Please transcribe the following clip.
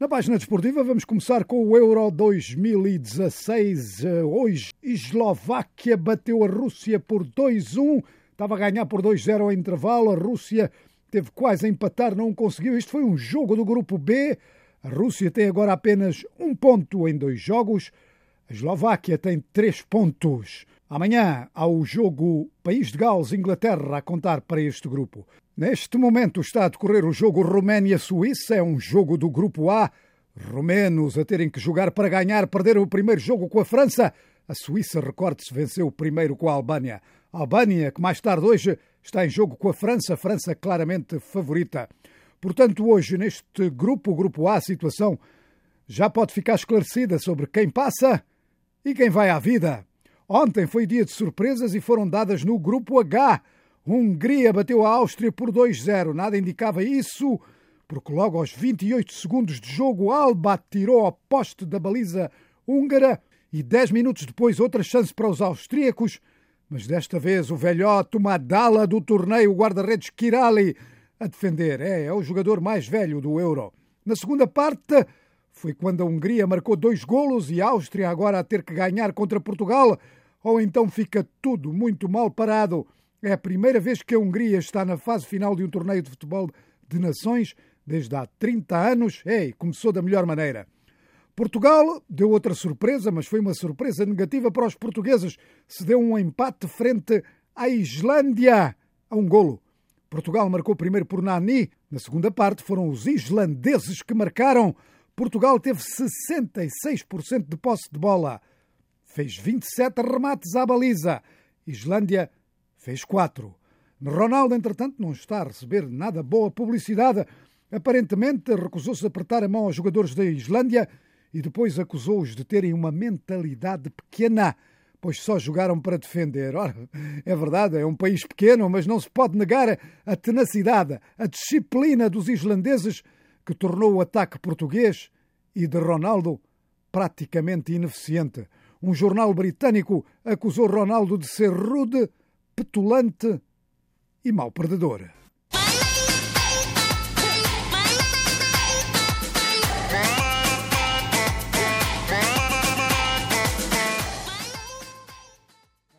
Na página desportiva vamos começar com o Euro 2016. Hoje, Eslováquia bateu a Rússia por 2-1. Estava a ganhar por 2-0 ao intervalo. A Rússia teve quase a empatar, não conseguiu. Isto foi um jogo do grupo B. A Rússia tem agora apenas um ponto em dois jogos. A Eslováquia tem três pontos. Amanhã há o jogo País de Gales-Inglaterra a contar para este grupo. Neste momento está a decorrer o jogo Roménia-Suíça, é um jogo do grupo A. Romenos a terem que jogar para ganhar, perderam o primeiro jogo com a França. A Suíça, recorde-se, venceu o primeiro com a Albânia. A Albânia, que mais tarde hoje está em jogo com a França, a França claramente favorita. Portanto, hoje, neste grupo, o grupo A, a situação já pode ficar esclarecida sobre quem passa e quem vai à vida. Ontem foi dia de surpresas e foram dadas no grupo H. Hungria bateu a Áustria por 2-0. Nada indicava isso, porque logo aos 28 segundos de jogo, Alba tirou ao poste da baliza húngara e 10 minutos depois outra chance para os austríacos, mas desta vez o velhote, uma dala do torneio, o guarda-redes Kirali, a defender. É, é o jogador mais velho do Euro. Na segunda parte, foi quando a Hungria marcou dois golos e a Áustria agora a ter que ganhar contra Portugal ou então fica tudo muito mal parado. É a primeira vez que a Hungria está na fase final de um torneio de futebol de nações desde há 30 anos. Ei, começou da melhor maneira. Portugal deu outra surpresa, mas foi uma surpresa negativa para os portugueses. Se deu um empate frente à Islândia a um golo. Portugal marcou primeiro por Nani. Na segunda parte foram os islandeses que marcaram. Portugal teve 66% de posse de bola fez 27 remates à baliza. Islândia fez 4. Ronaldo, entretanto, não está a receber nada boa publicidade. Aparentemente, recusou-se a apertar a mão aos jogadores da Islândia e depois acusou-os de terem uma mentalidade pequena, pois só jogaram para defender. Ora, é verdade, é um país pequeno, mas não se pode negar a tenacidade, a disciplina dos islandeses que tornou o ataque português e de Ronaldo praticamente ineficiente. Um jornal britânico acusou Ronaldo de ser rude, petulante e mau perdedor.